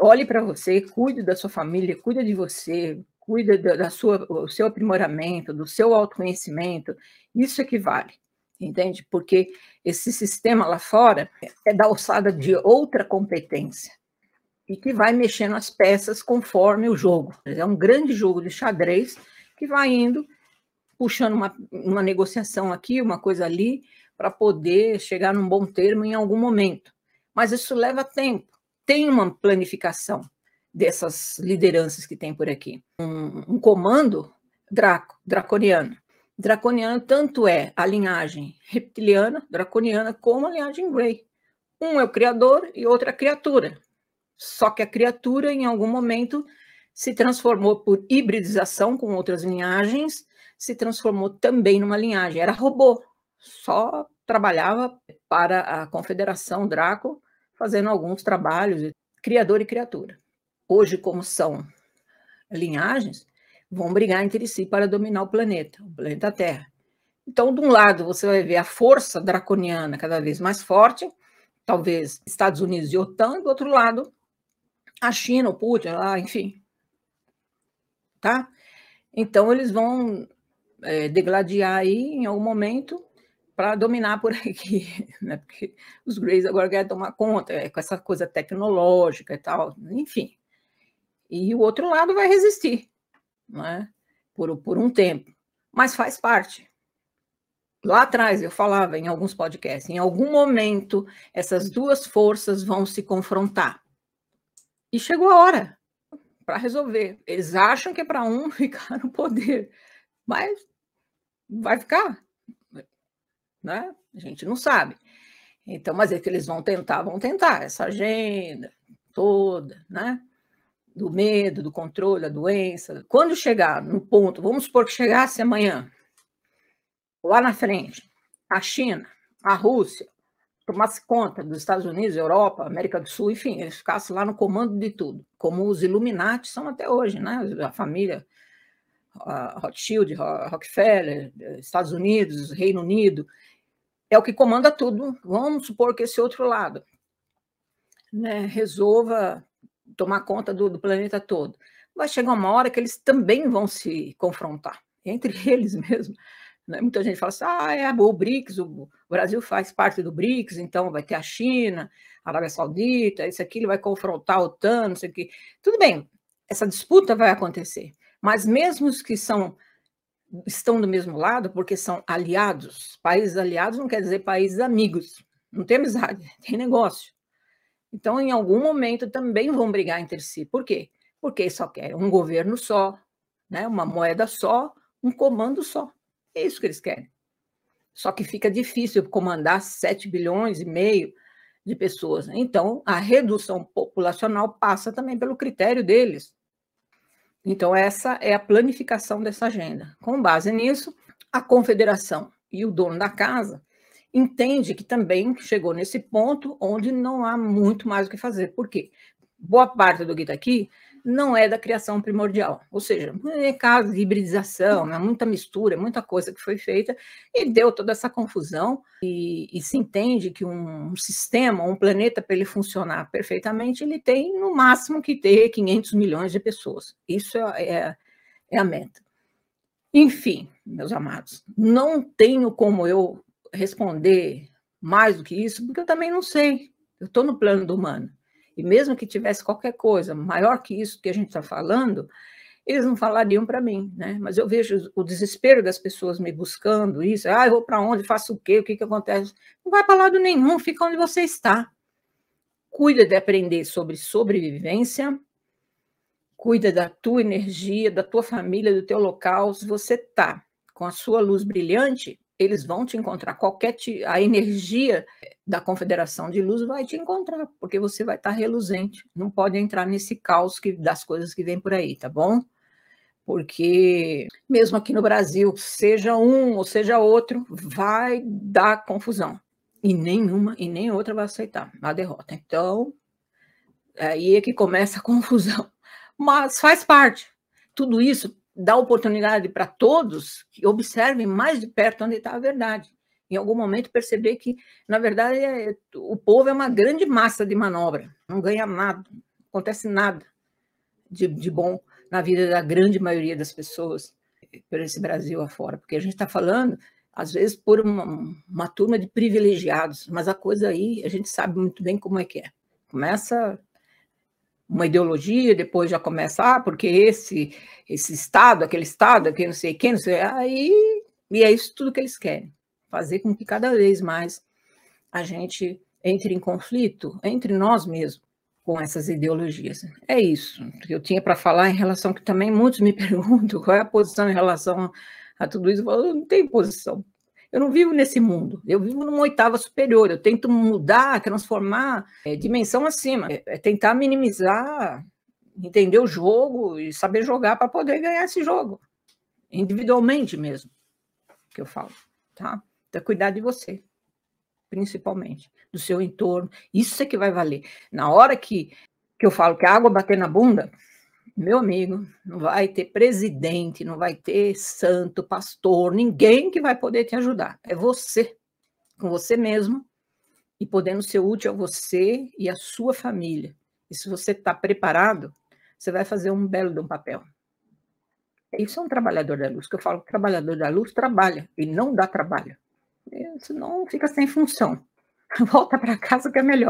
olhe para você, cuide da sua família, cuide de você, cuide da, sua, do seu aprimoramento, do seu autoconhecimento. Isso é que vale, entende? Porque esse sistema lá fora é da alçada de outra competência e que vai mexendo as peças conforme o jogo. É um grande jogo de xadrez que vai indo, puxando uma, uma negociação aqui, uma coisa ali, para poder chegar num bom termo em algum momento. Mas isso leva tempo. Tem uma planificação dessas lideranças que tem por aqui. Um, um comando draco, draconiano. Draconiano tanto é a linhagem reptiliana, draconiana, como a linhagem Grey. Um é o criador e outro é a criatura. Só que a criatura, em algum momento, se transformou por hibridização com outras linhagens, se transformou também numa linhagem. Era robô, só trabalhava para a Confederação Draco, fazendo alguns trabalhos, criador e criatura. Hoje, como são linhagens, vão brigar entre si para dominar o planeta, o planeta Terra. Então, de um lado, você vai ver a força draconiana cada vez mais forte, talvez Estados Unidos e OTAN, do outro lado, a China, o Putin, lá, enfim. Tá? Então, eles vão é, degladiar aí em algum momento para dominar por aqui, né? Porque os Greys agora querem tomar conta, é, com essa coisa tecnológica e tal, enfim. E o outro lado vai resistir, né? Por, por um tempo, mas faz parte. Lá atrás eu falava em alguns podcasts, em algum momento essas duas forças vão se confrontar. E chegou a hora para resolver. Eles acham que é para um ficar no poder, mas vai ficar, né? A gente não sabe. Então, mas é que eles vão tentar, vão tentar essa agenda toda, né? Do medo, do controle da doença. Quando chegar no ponto, vamos supor que chegasse amanhã, lá na frente, a China, a Rússia, tomasse conta dos Estados Unidos, Europa, América do Sul, enfim, eles ficassem lá no comando de tudo, como os Illuminati são até hoje, né? A família Rothschild, Rockefeller, Estados Unidos, Reino Unido, é o que comanda tudo. Vamos supor que esse outro lado né, resolva tomar conta do, do planeta todo. Vai chegar uma hora que eles também vão se confrontar, entre eles mesmo. Né? Muita gente fala assim: ah, é o BRICS, o Brasil faz parte do BRICS, então vai ter a China, a Arábia Saudita, isso aqui, ele vai confrontar a OTAN, não sei o quê. Tudo bem, essa disputa vai acontecer, mas mesmo os que são estão do mesmo lado, porque são aliados, países aliados não quer dizer países amigos, não tem amizade, tem negócio. Então, em algum momento também vão brigar entre si. Por quê? Porque só querem um governo só, né? uma moeda só, um comando só. É isso que eles querem. Só que fica difícil comandar 7 bilhões e meio de pessoas. Então, a redução populacional passa também pelo critério deles. Então, essa é a planificação dessa agenda. Com base nisso, a confederação e o dono da casa entende que também chegou nesse ponto onde não há muito mais o que fazer. Por quê? Boa parte do que está aqui não é da criação primordial, ou seja, é caso de hibridização, né, muita mistura, muita coisa que foi feita e deu toda essa confusão e, e se entende que um, um sistema, um planeta para ele funcionar perfeitamente, ele tem no máximo que ter 500 milhões de pessoas. Isso é, é, é a meta. Enfim, meus amados, não tenho como eu responder mais do que isso, porque eu também não sei. Eu estou no plano do humano. E mesmo que tivesse qualquer coisa maior que isso que a gente está falando, eles não falariam para mim, né? Mas eu vejo o desespero das pessoas me buscando isso. Ah, eu vou para onde? Faço o quê? O que, que acontece? Não vai para lado nenhum, fica onde você está. Cuida de aprender sobre sobrevivência, cuida da tua energia, da tua família, do teu local. Se você está com a sua luz brilhante, eles vão te encontrar. Qualquer a energia da Confederação de Luz vai te encontrar, porque você vai estar reluzente. Não pode entrar nesse caos que, das coisas que vem por aí, tá bom? Porque mesmo aqui no Brasil, seja um ou seja outro, vai dar confusão. E nenhuma e nem outra vai aceitar a derrota. Então, aí é que começa a confusão. Mas faz parte. Tudo isso dá oportunidade para todos que observem mais de perto onde está a verdade. Em algum momento perceber que, na verdade, é, o povo é uma grande massa de manobra, não ganha nada acontece nada de, de bom na vida da grande maioria das pessoas por esse Brasil afora, porque a gente está falando, às vezes, por uma, uma, turma de privilegiados, mas a coisa aí a gente sabe muito bem como é que é. Começa uma ideologia, depois já começa, ah, porque esse, esse Estado, aquele Estado, aquele não sei quem, não sei, aí, e é isso tudo que eles querem, fazer com que cada vez mais a gente entre em conflito entre nós mesmos com essas ideologias. É isso que eu tinha para falar em relação que também muitos me perguntam qual é a posição em relação a tudo isso. Eu não tenho posição. Eu não vivo nesse mundo, eu vivo numa oitava superior, eu tento mudar, transformar é, dimensão acima, é, é tentar minimizar, entender o jogo e saber jogar para poder ganhar esse jogo, individualmente mesmo, que eu falo, tá? Então, cuidar de você, principalmente, do seu entorno, isso é que vai valer. Na hora que, que eu falo que a água bater na bunda, meu amigo, não vai ter presidente, não vai ter santo, pastor, ninguém que vai poder te ajudar. É você, com você mesmo, e podendo ser útil a você e a sua família. E se você está preparado, você vai fazer um belo de um papel. Isso é um trabalhador da luz, que eu falo que o trabalhador da luz trabalha e não dá trabalho. Senão fica sem função. Volta para casa que é melhor.